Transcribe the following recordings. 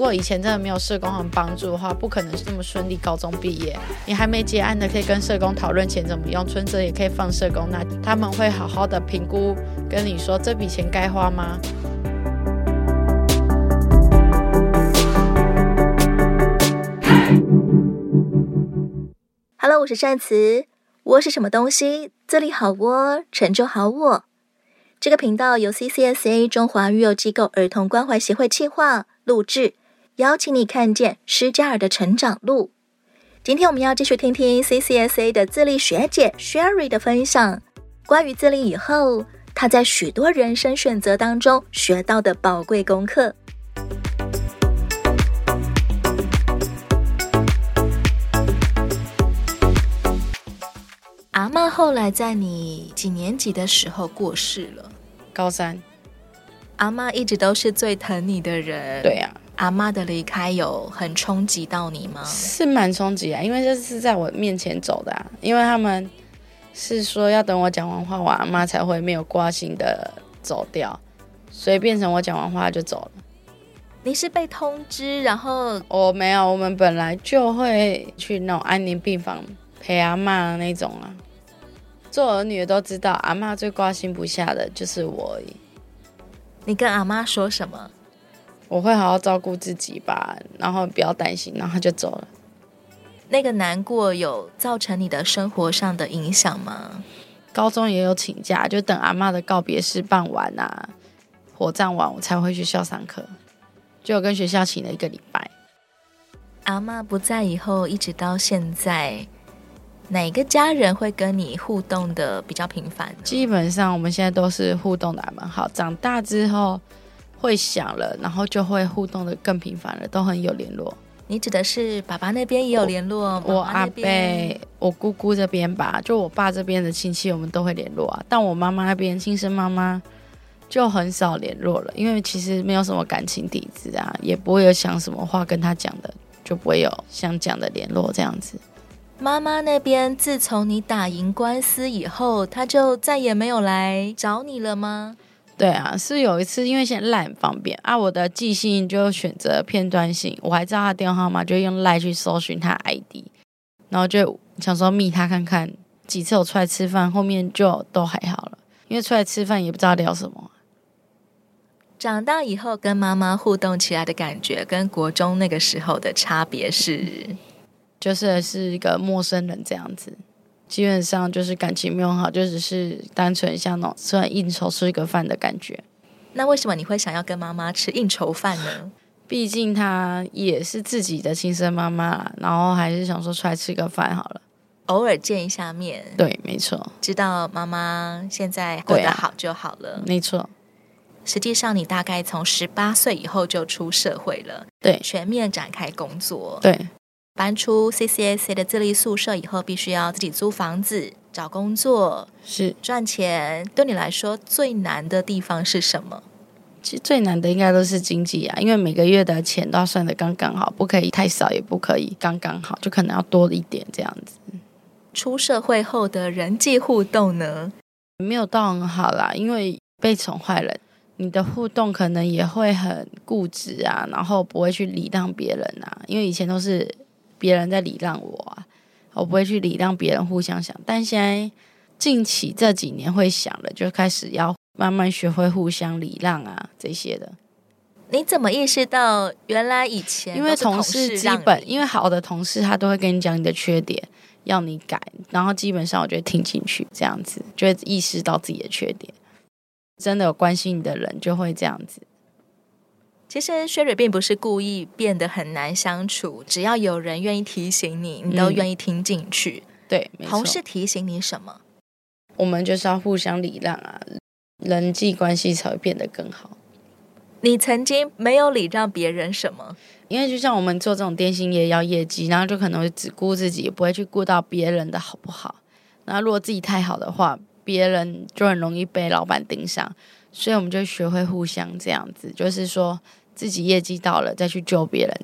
如果以前真的没有社工很帮助的话，不可能是这么顺利高中毕业。你还没结案的，可以跟社工讨论钱怎么用，存折也可以放社工，那他们会好好的评估，跟你说这笔钱该花吗？Hello，我是善慈，窝是什么东西？这里好窝，成就好我。这个频道由 CCSA 中华育幼机构儿童关怀协会企划录制，邀请你看见施加尔的成长路。今天我们要继续听听 CCSA 的自立学姐 Sherry 的分享，关于自立以后，她在许多人生选择当中学到的宝贵功课。阿妈后来在你几年级的时候过世了？高三。阿妈一直都是最疼你的人。对呀、啊。阿妈的离开有很冲击到你吗？是蛮冲击啊，因为这是在我面前走的啊。因为他们是说要等我讲完话，我阿妈才会没有挂心的走掉，所以变成我讲完话就走了。你是被通知，然后我没有，我们本来就会去那种安宁病房陪阿妈那种啊。做儿女的都知道，阿妈最挂心不下的就是我而已。你跟阿妈说什么？我会好好照顾自己吧，然后不要担心，然后就走了。那个难过有造成你的生活上的影响吗？高中也有请假，就等阿妈的告别式办完啊，火葬完我才回学校上课，就跟学校请了一个礼拜。阿妈不在以后，一直到现在。哪个家人会跟你互动的比较频繁？基本上我们现在都是互动的还蛮好。长大之后会想了，然后就会互动的更频繁了，都很有联络。你指的是爸爸那边也有联络？我，我阿伯、我姑姑这边吧，就我爸这边的亲戚，我们都会联络啊。但我妈妈那边亲生妈妈就很少联络了，因为其实没有什么感情底子啊，也不会有想什么话跟他讲的，就不会有想讲的联络这样子。妈妈那边，自从你打赢官司以后，他就再也没有来找你了吗？对啊，是有一次，因为现在赖很方便啊，我的寄信就选择片段性，我还知道他电话号码，就用赖去搜寻他 ID，然后就想说密他看看，几次我出来吃饭，后面就都还好了，因为出来吃饭也不知道聊什么。长大以后跟妈妈互动起来的感觉，跟国中那个时候的差别是？就是是一个陌生人这样子，基本上就是感情没有很好，就只是单纯像那种吃完应酬吃一个饭的感觉。那为什么你会想要跟妈妈吃应酬饭呢？毕竟她也是自己的亲生妈妈，然后还是想说出来吃个饭好了，偶尔见一下面。对，没错。知道妈妈现在过得好就好了。没错。实际上，你大概从十八岁以后就出社会了，对，全面展开工作，对。搬出 CCAC 的自立宿舍以后，必须要自己租房子、找工作，是赚钱。对你来说，最难的地方是什么？其实最难的应该都是经济啊，因为每个月的钱都要算的刚刚好，不可以太少，也不可以刚刚好，就可能要多一点这样子。出社会后的人际互动呢？没有到很好啦，因为被宠坏了，你的互动可能也会很固执啊，然后不会去礼让别人啊，因为以前都是。别人在礼让我啊，我不会去礼让别人，互相想。但现在近期这几年会想了，就开始要慢慢学会互相礼让啊，这些的。你怎么意识到原来以前因为同事基本，因为好的同事他都会跟你讲你的缺点，要你改，然后基本上我就会听进去，这样子就会意识到自己的缺点。真的有关心你的人就会这样子。其实 Sherry 并不是故意变得很难相处，只要有人愿意提醒你，你都愿意听进去。嗯、对，同事提醒你什么？我们就是要互相礼让啊，人际关系才会变得更好。你曾经没有礼让别人什么？因为就像我们做这种电信业要业绩，然后就可能会只顾自己，也不会去顾到别人的好不好。那如果自己太好的话，别人就很容易被老板盯上。所以我们就学会互相这样子，就是说。自己业绩到了再去救别人，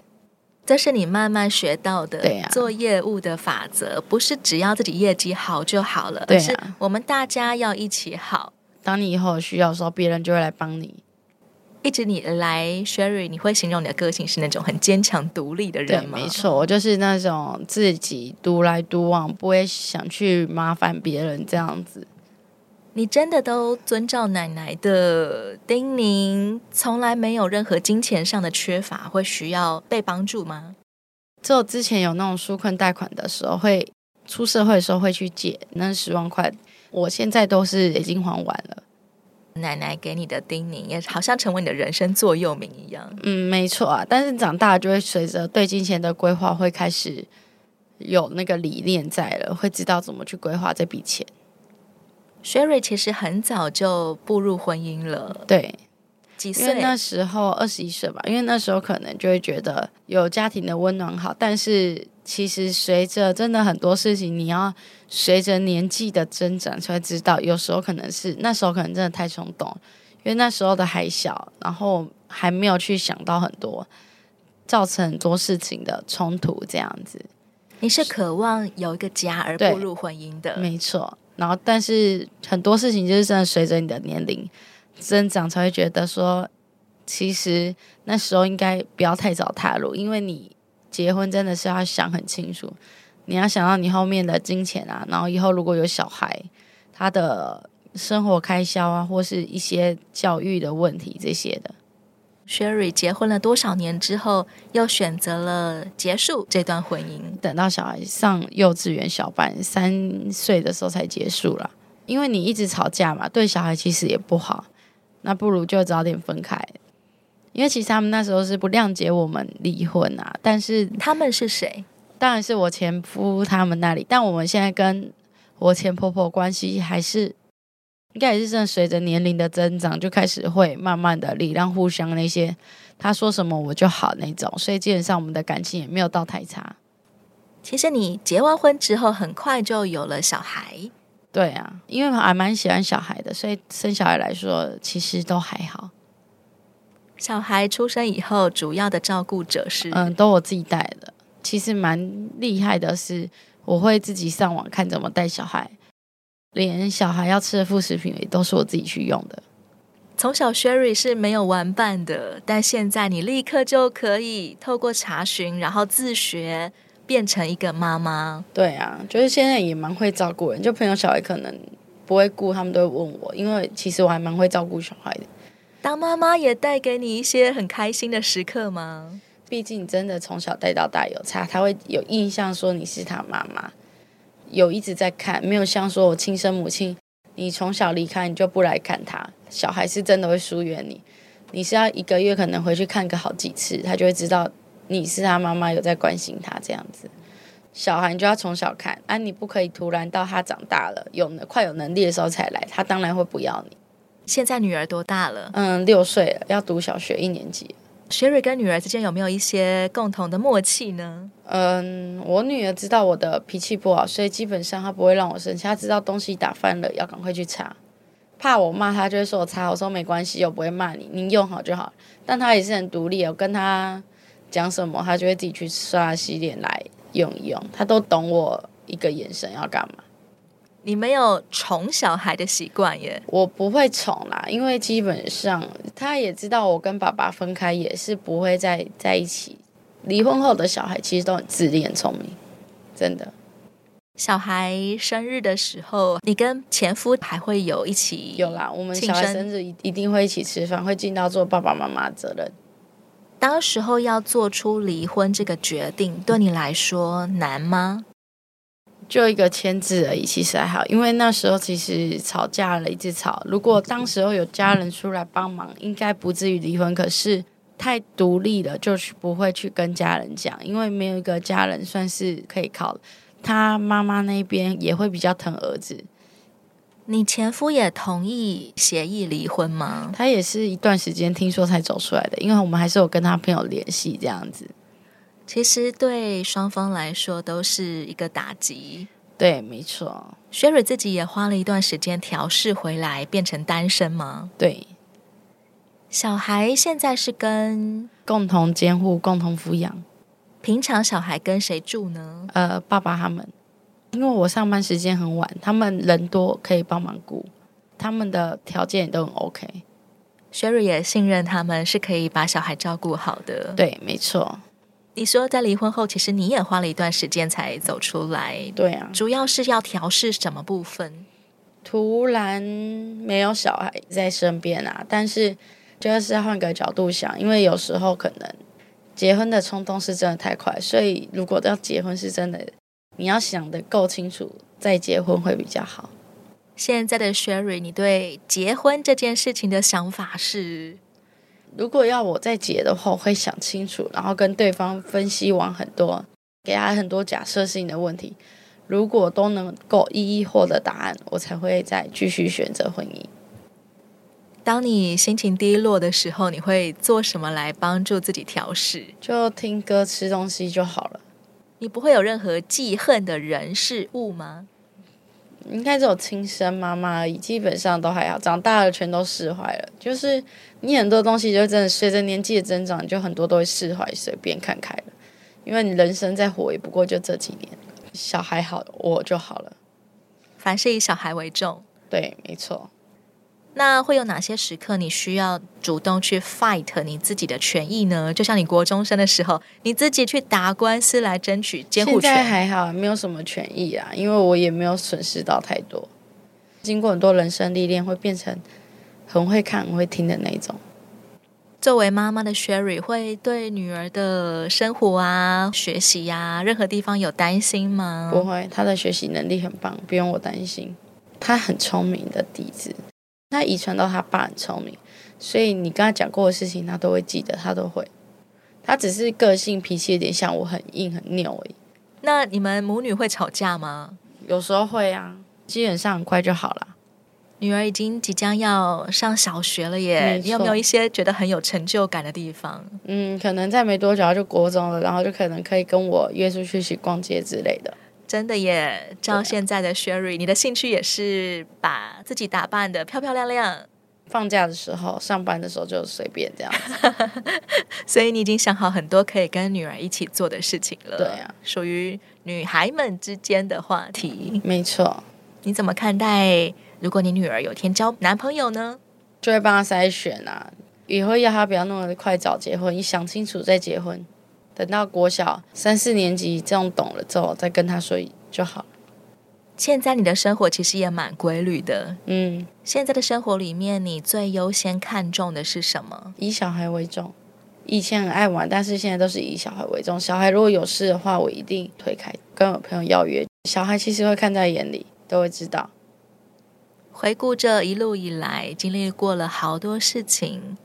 这是你慢慢学到的。对啊，做业务的法则不是只要自己业绩好就好了，对啊，而是我们大家要一起好。当你以后有需要的时候，别人就会来帮你。一直你来，Sherry，你会形容你的个性是那种很坚强独立的人吗？没错，我就是那种自己独来独往，不会想去麻烦别人这样子。你真的都遵照奶奶的叮咛，从来没有任何金钱上的缺乏，会需要被帮助吗？只有之前有那种纾困贷款的时候，会出社会的时候会去借那十万块，我现在都是已经还完了。奶奶给你的叮咛，也好像成为你的人生座右铭一样。嗯，没错啊。但是长大就会随着对金钱的规划，会开始有那个理念在了，会知道怎么去规划这笔钱。Sherry 其实很早就步入婚姻了，对，几岁？那时候二十一岁吧，因为那时候可能就会觉得有家庭的温暖好，但是其实随着真的很多事情，你要随着年纪的增长才会知道，有时候可能是那时候可能真的太冲动，因为那时候的还小，然后还没有去想到很多，造成很多事情的冲突这样子。你是渴望有一个家而步入婚姻的，没错。然后，但是很多事情就是真的随着你的年龄增长，才会觉得说，其实那时候应该不要太早踏入，因为你结婚真的是要想很清楚，你要想到你后面的金钱啊，然后以后如果有小孩，他的生活开销啊，或是一些教育的问题这些的。Sherry 结婚了多少年之后，又选择了结束这段婚姻？等到小孩上幼稚园小班三岁的时候才结束了。因为你一直吵架嘛，对小孩其实也不好。那不如就早点分开。因为其实他们那时候是不谅解我们离婚啊。但是他们是谁？当然是我前夫他们那里。但我们现在跟我前婆婆关系还是。应该也是真的，随着年龄的增长，就开始会慢慢的礼让互相那些，他说什么我就好那种，所以基本上我们的感情也没有到太差。其实你结完婚之后，很快就有了小孩。对啊，因为还蛮喜欢小孩的，所以生小孩来说其实都还好。小孩出生以后，主要的照顾者是嗯，都我自己带的。其实蛮厉害的是，我会自己上网看怎么带小孩。连小孩要吃的副食品也都是我自己去用的。从小 Sherry 是没有玩伴的，但现在你立刻就可以透过查询，然后自学变成一个妈妈。对啊，就是现在也蛮会照顾人，就朋友小孩可能不会顾，他们都会问我，因为其实我还蛮会照顾小孩的。当妈妈也带给你一些很开心的时刻吗？毕竟真的从小带到大有差，他会有印象说你是他妈妈。有一直在看，没有像说我亲生母亲，你从小离开你就不来看他，小孩是真的会疏远你。你是要一个月可能回去看个好几次，他就会知道你是他妈妈有在关心他这样子。小孩你就要从小看，啊，你不可以突然到他长大了有快有能力的时候才来，他当然会不要你。现在女儿多大了？嗯，六岁了，要读小学一年级。Sherry 跟女儿之间有没有一些共同的默契呢？嗯，我女儿知道我的脾气不好，所以基本上她不会让我生气。她知道东西打翻了要赶快去擦，怕我骂她就会说我擦。我说没关系，我不会骂你，你用好就好。但她也是很独立，我跟她讲什么，她就会自己去刷洗脸来用一用。她都懂我一个眼神要干嘛。你没有宠小孩的习惯耶？我不会宠啦，因为基本上他也知道我跟爸爸分开也是不会再在一起。离婚后的小孩其实都很自立、很聪明，真的。小孩生日的时候，你跟前夫还会有一起？有啦，我们小孩生日一一定会一起吃饭，会尽到做爸爸妈妈的责任。当时候要做出离婚这个决定，对你来说难吗？就一个签字而已，其实还好，因为那时候其实吵架了，一直吵。如果当时候有家人出来帮忙，应该不至于离婚。可是太独立了，就是不会去跟家人讲，因为没有一个家人算是可以靠。他妈妈那边也会比较疼儿子。你前夫也同意协议离婚吗？他也是一段时间听说才走出来的，因为我们还是有跟他朋友联系这样子。其实对双方来说都是一个打击。对，没错。Sherry 自己也花了一段时间调试回来，变成单身吗？对。小孩现在是跟共同监护、共同抚养。平常小孩跟谁住呢？呃，爸爸他们。因为我上班时间很晚，他们人多可以帮忙顾，他们的条件也都很 OK。Sherry 也信任他们是可以把小孩照顾好的。对，没错。你说在离婚后，其实你也花了一段时间才走出来。对啊，主要是要调试什么部分？突然没有小孩在身边啊，但是就是要换个角度想，因为有时候可能结婚的冲动是真的太快，所以如果要结婚是真的，你要想得够清楚再结婚会比较好。现在的 Sherry，你对结婚这件事情的想法是？如果要我再结的话，我会想清楚，然后跟对方分析完很多，给他很多假设性的问题。如果都能够一一获得答案，我才会再继续选择婚姻。当你心情低落的时候，你会做什么来帮助自己调试？就听歌、吃东西就好了。你不会有任何记恨的人事物吗？应该只有亲生妈妈而已，基本上都还好。长大了全都释怀了，就是你很多东西就真的随着年纪的增长，你就很多都会释怀，随便看开了。因为你人生再活也不过就这几年，小孩好我就好了。凡事以小孩为重，对，没错。那会有哪些时刻你需要主动去 fight 你自己的权益呢？就像你国中生的时候，你自己去打官司来争取监护权。现在还好，没有什么权益啊，因为我也没有损失到太多。经过很多人生历练，会变成很会看、很会听的那种。作为妈妈的 Sherry 会对女儿的生活啊、学习呀、啊，任何地方有担心吗？不会，她的学习能力很棒，不用我担心。她很聪明的底子。他遗传到他爸很聪明，所以你跟他讲过的事情，他都会记得，他都会。他只是个性脾气有点像我，很硬很拗而已。那你们母女会吵架吗？有时候会啊，基本上很快就好了。女儿已经即将要上小学了耶，你有没有一些觉得很有成就感的地方？嗯，可能在没多久就国中了，然后就可能可以跟我约出去一起逛街之类的。真的耶！照现在的 Sherry，你的兴趣也是把自己打扮的漂漂亮亮。放假的时候，上班的时候就随便这样子。所以你已经想好很多可以跟女儿一起做的事情了。对啊，属于女孩们之间的话题。没错。你怎么看待？如果你女儿有天交男朋友呢？就会帮她筛选啊，以后要她不要那么快早结婚，你想清楚再结婚。等到国小三四年级这样懂了之后，再跟他说就好。现在你的生活其实也蛮规律的，嗯。现在的生活里面，你最优先看重的是什么？以小孩为重。以前很爱玩，但是现在都是以小孩为重。小孩如果有事的话，我一定推开，跟我朋友邀约。小孩其实会看在眼里，都会知道。回顾这一路以来，经历过了好多事情。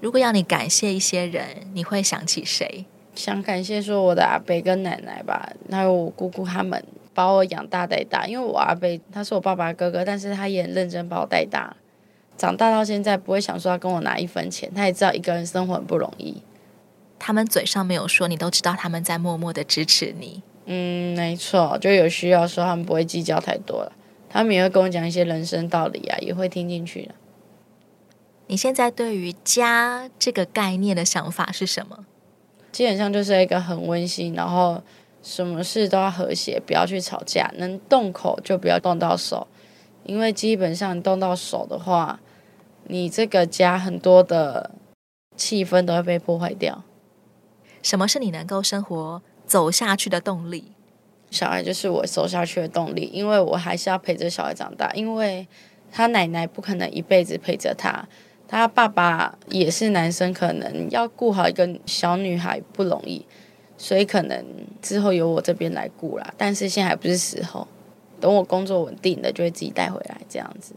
如果要你感谢一些人，你会想起谁？想感谢说我的阿伯跟奶奶吧，还有我姑姑他们把我养大带大。因为我阿伯他是我爸爸哥哥，但是他也很认真把我带大，长大到现在不会想说要跟我拿一分钱，他也知道一个人生活很不容易。他们嘴上没有说，你都知道他们在默默的支持你。嗯，没错，就有需要说他们不会计较太多了，他们也会跟我讲一些人生道理啊，也会听进去的。你现在对于家这个概念的想法是什么？基本上就是一个很温馨，然后什么事都要和谐，不要去吵架，能动口就不要动到手，因为基本上动到手的话，你这个家很多的气氛都会被破坏掉。什么是你能够生活走下去的动力？小孩就是我走下去的动力，因为我还是要陪着小孩长大，因为他奶奶不可能一辈子陪着他。他爸爸也是男生，可能要顾好一个小女孩不容易，所以可能之后由我这边来顾啦。但是现在还不是时候，等我工作稳定了，就会自己带回来这样子。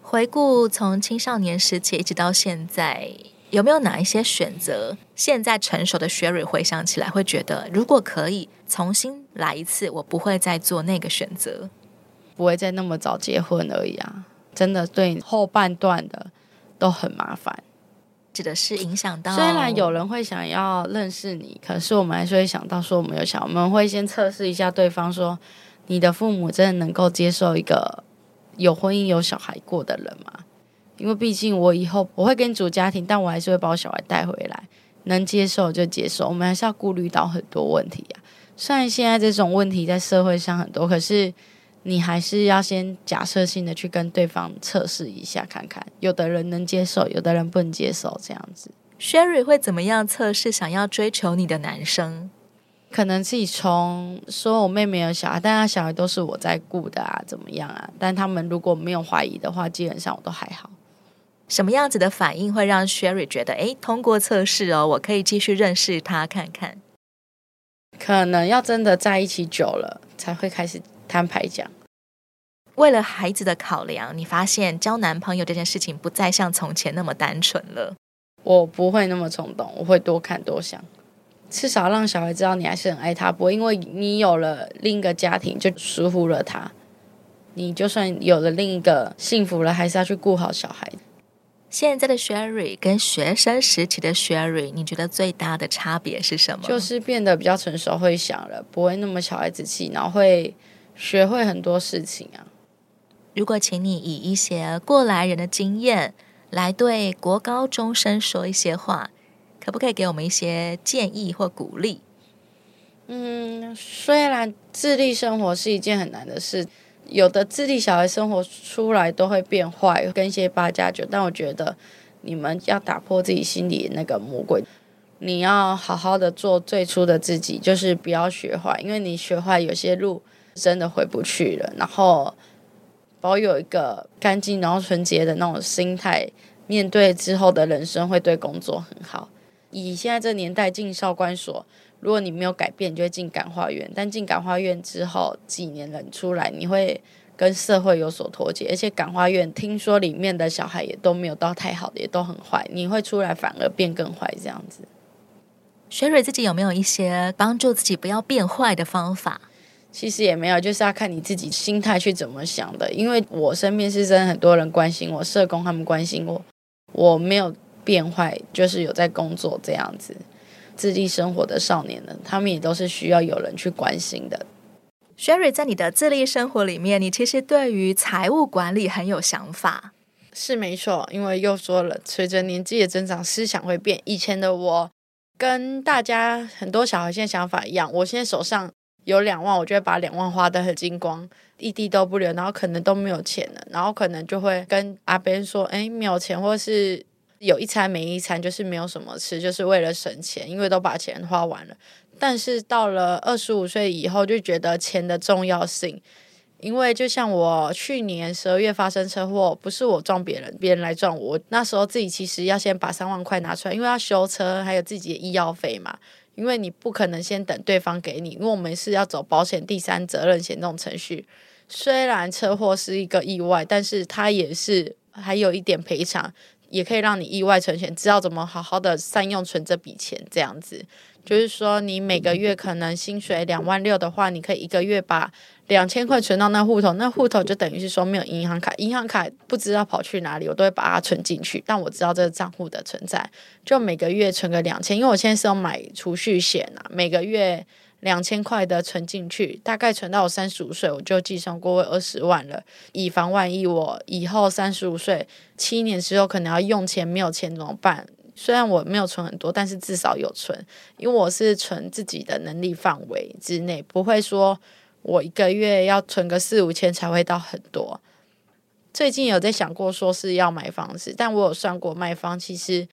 回顾从青少年时期一直到现在，有没有哪一些选择？现在成熟的 Sherry 回想起来，会觉得如果可以重新来一次，我不会再做那个选择，不会再那么早结婚而已啊！真的对后半段的。都很麻烦，指的是影响到。虽然有人会想要认识你，可是我们还是会想到说，我们有想，我们会先测试一下对方，说你的父母真的能够接受一个有婚姻有小孩过的人吗？因为毕竟我以后我会跟你组家庭，但我还是会把我小孩带回来，能接受就接受。我们还是要顾虑到很多问题啊。虽然现在这种问题在社会上很多，可是你还是要先假设性的去跟对方测试一下看看，有的人能接受，有的人不能接受，这样子。Sherry 会怎么样测试想要追求你的男生？可能自己从说我妹妹有小孩，但她小孩都是我在顾的啊，怎么样啊？但他们如果没有怀疑的话，基本上我都还好。什么样子的反应会让 Sherry 觉得，诶，通过测试哦，我可以继续认识他看看？可能要真的在一起久了，才会开始摊牌讲。为了孩子的考量，你发现交男朋友这件事情不再像从前那么单纯了。我不会那么冲动，我会多看多想，至少让小孩知道你还是很爱他，不会因为你有了另一个家庭就疏忽了他。你就算有了另一个幸福了，还是要去顾好小孩。现在的 Sherry 跟学生时期的 Sherry，你觉得最大的差别是什么？就是变得比较成熟，会想了，不会那么小孩子气，然后会学会很多事情啊。如果请你以一些过来人的经验来对国高中生说一些话，可不可以给我们一些建议或鼓励？嗯，虽然自立生活是一件很难的事。有的自立小孩生活出来都会变坏，跟一些八加九。但我觉得你们要打破自己心里的那个魔鬼，你要好好的做最初的自己，就是不要学坏，因为你学坏有些路真的回不去了。然后保有一个干净然后纯洁的那种心态，面对之后的人生会对工作很好。以现在这年代进少管所。如果你没有改变，你就会进感化院。但进感化院之后几年了，你出来你会跟社会有所脱节。而且感化院听说里面的小孩也都没有到太好的，也都很坏。你会出来反而变更坏这样子。雪蕊自己有没有一些帮助自己不要变坏的方法？其实也没有，就是要看你自己心态去怎么想的。因为我身边是真的很多人关心我，社工他们关心我，我没有变坏，就是有在工作这样子。自立生活的少年呢，他们也都是需要有人去关心的。Sherry，在你的自立生活里面，你其实对于财务管理很有想法，是没错。因为又说了，随着年纪的增长，思想会变。以前的我跟大家很多小孩现在想法一样，我现在手上有两万，我就会把两万花得很精光，一滴都不留，然后可能都没有钱了，然后可能就会跟阿边说：“哎，没有钱，或是。”有一餐没一餐，就是没有什么吃，就是为了省钱，因为都把钱花完了。但是到了二十五岁以后，就觉得钱的重要性。因为就像我去年十二月发生车祸，不是我撞别人，别人来撞我。那时候自己其实要先把三万块拿出来，因为要修车，还有自己的医药费嘛。因为你不可能先等对方给你，因为我们是要走保险第三责任险这种程序。虽然车祸是一个意外，但是它也是还有一点赔偿。也可以让你意外存钱，知道怎么好好的善用存这笔钱，这样子就是说，你每个月可能薪水两万六的话，你可以一个月把两千块存到那户头，那户头就等于是说没有银行卡，银行卡不知道跑去哪里，我都会把它存进去，但我知道这个账户的存在，就每个月存个两千，因为我现在是要买储蓄险啊，每个月。两千块的存进去，大概存到我三十五岁，我就计算过为二十万了。以防万一，我以后三十五岁七年之后可能要用钱，没有钱怎么办？虽然我没有存很多，但是至少有存，因为我是存自己的能力范围之内，不会说我一个月要存个四五千才会到很多。最近有在想过说是要买房子，但我有算过卖方，其实。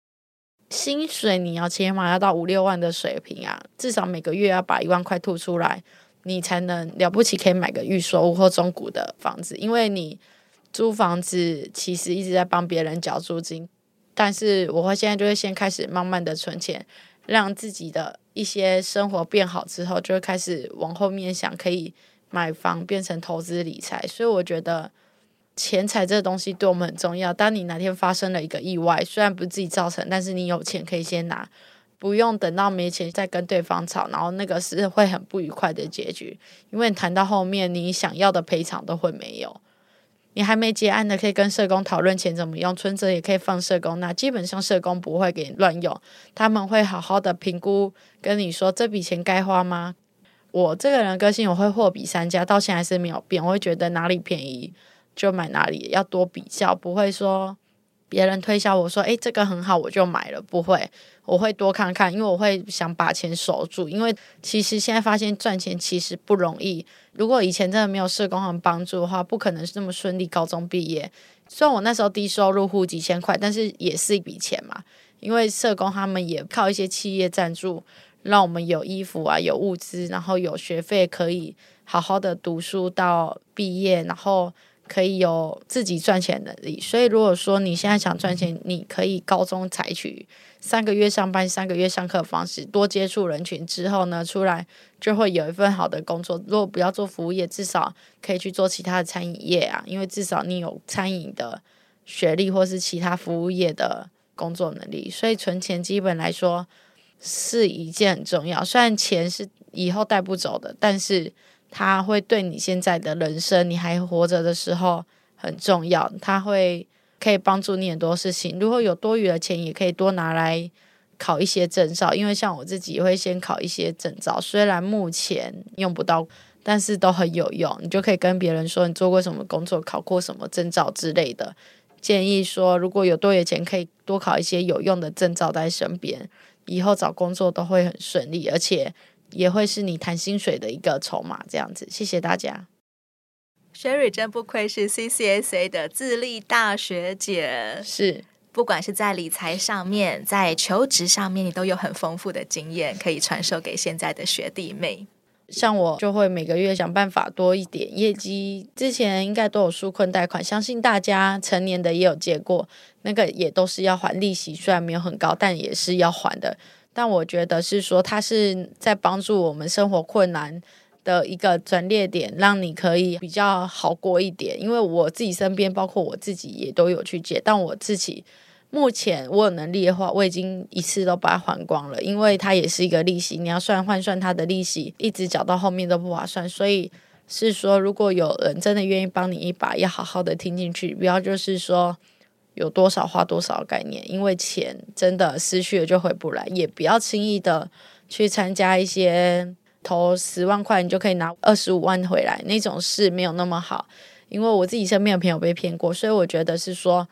薪水你要起码要到五六万的水平啊，至少每个月要把一万块吐出来，你才能了不起可以买个预售屋或中古的房子。因为你租房子其实一直在帮别人缴租金，但是我会现在就会先开始慢慢的存钱，让自己的一些生活变好之后，就会开始往后面想可以买房变成投资理财。所以我觉得。钱财这东西对我们很重要。当你哪天发生了一个意外，虽然不是自己造成，但是你有钱可以先拿，不用等到没钱再跟对方吵，然后那个是会很不愉快的结局。因为谈到后面，你想要的赔偿都会没有。你还没结案的，可以跟社工讨论钱怎么用，存折也可以放社工。那基本上社工不会给你乱用，他们会好好的评估，跟你说这笔钱该花吗？我这个人个性，我会货比三家，到现在是没有变。我会觉得哪里便宜。就买哪里，要多比较，不会说别人推销我说，诶，这个很好，我就买了。不会，我会多看看，因为我会想把钱守住。因为其实现在发现赚钱其实不容易。如果以前真的没有社工行帮助的话，不可能是这么顺利高中毕业。虽然我那时候低收入户几千块，但是也是一笔钱嘛。因为社工他们也靠一些企业赞助，让我们有衣服啊，有物资，然后有学费，可以好好的读书到毕业，然后。可以有自己赚钱能力，所以如果说你现在想赚钱，你可以高中采取三个月上班、三个月上课的方式，多接触人群之后呢，出来就会有一份好的工作。如果不要做服务业，至少可以去做其他的餐饮业啊，因为至少你有餐饮的学历或是其他服务业的工作能力。所以存钱基本来说是一件很重要，虽然钱是以后带不走的，但是。它会对你现在的人生，你还活着的时候很重要。它会可以帮助你很多事情。如果有多余的钱，也可以多拿来考一些证照。因为像我自己也会先考一些证照，虽然目前用不到，但是都很有用。你就可以跟别人说你做过什么工作，考过什么证照之类的。建议说，如果有多余的钱，可以多考一些有用的证照在身边，以后找工作都会很顺利，而且。也会是你谈薪水的一个筹码，这样子。谢谢大家。Sherry 真不愧是 CCSA 的自立大学姐，是，不管是在理财上面，在求职上面，你都有很丰富的经验可以传授给现在的学弟妹。像我就会每个月想办法多一点业绩，之前应该都有纾困贷款，相信大家成年的也有借过，那个也都是要还利息，虽然没有很高，但也是要还的。但我觉得是说，它是在帮助我们生活困难的一个转捩点，让你可以比较好过一点。因为我自己身边，包括我自己也都有去借，但我自己目前我有能力的话，我已经一次都把它还光了。因为它也是一个利息，你要算换算它的利息，一直缴到后面都不划算。所以是说，如果有人真的愿意帮你一把，要好好的听进去，不要就是说。有多少花多少概念，因为钱真的失去了就回不来，也不要轻易的去参加一些投十万块你就可以拿二十五万回来那种事，没有那么好。因为我自己身边的朋友被骗过，所以我觉得是说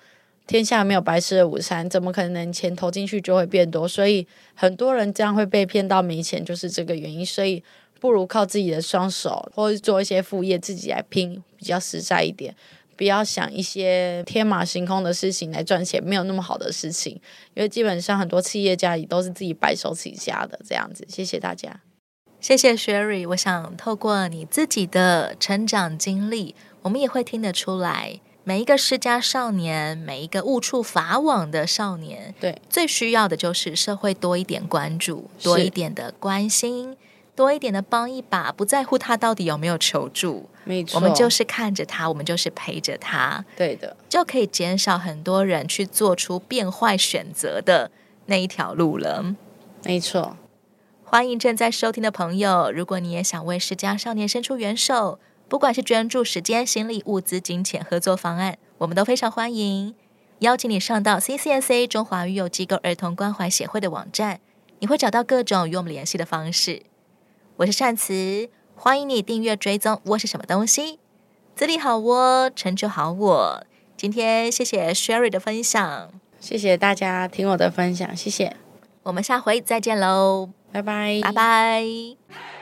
天下没有白吃的午餐，怎么可能钱投进去就会变多？所以很多人这样会被骗到没钱，就是这个原因。所以不如靠自己的双手，或者做一些副业，自己来拼，比较实在一点。不要想一些天马行空的事情来赚钱，没有那么好的事情，因为基本上很多企业家也都是自己白手起家的这样子。谢谢大家，谢谢 Sherry。我想透过你自己的成长经历，我们也会听得出来，每一个世家少年，每一个误触法网的少年，对，最需要的就是社会多一点关注，多一点的关心。多一点的帮一把，不在乎他到底有没有求助，没错，我们就是看着他，我们就是陪着他，对的，就可以减少很多人去做出变坏选择的那一条路了。没错，欢迎正在收听的朋友，如果你也想为世家少年伸出援手，不管是捐助时间、心力、物资、金钱、合作方案，我们都非常欢迎。邀请你上到 CCSA 中华育幼机构儿童关怀协会的网站，你会找到各种与我们联系的方式。我是善慈，欢迎你订阅追踪。我是什么东西？自立好我，成就好我。今天谢谢 Sherry 的分享，谢谢大家听我的分享，谢谢。我们下回再见喽，拜拜，拜拜。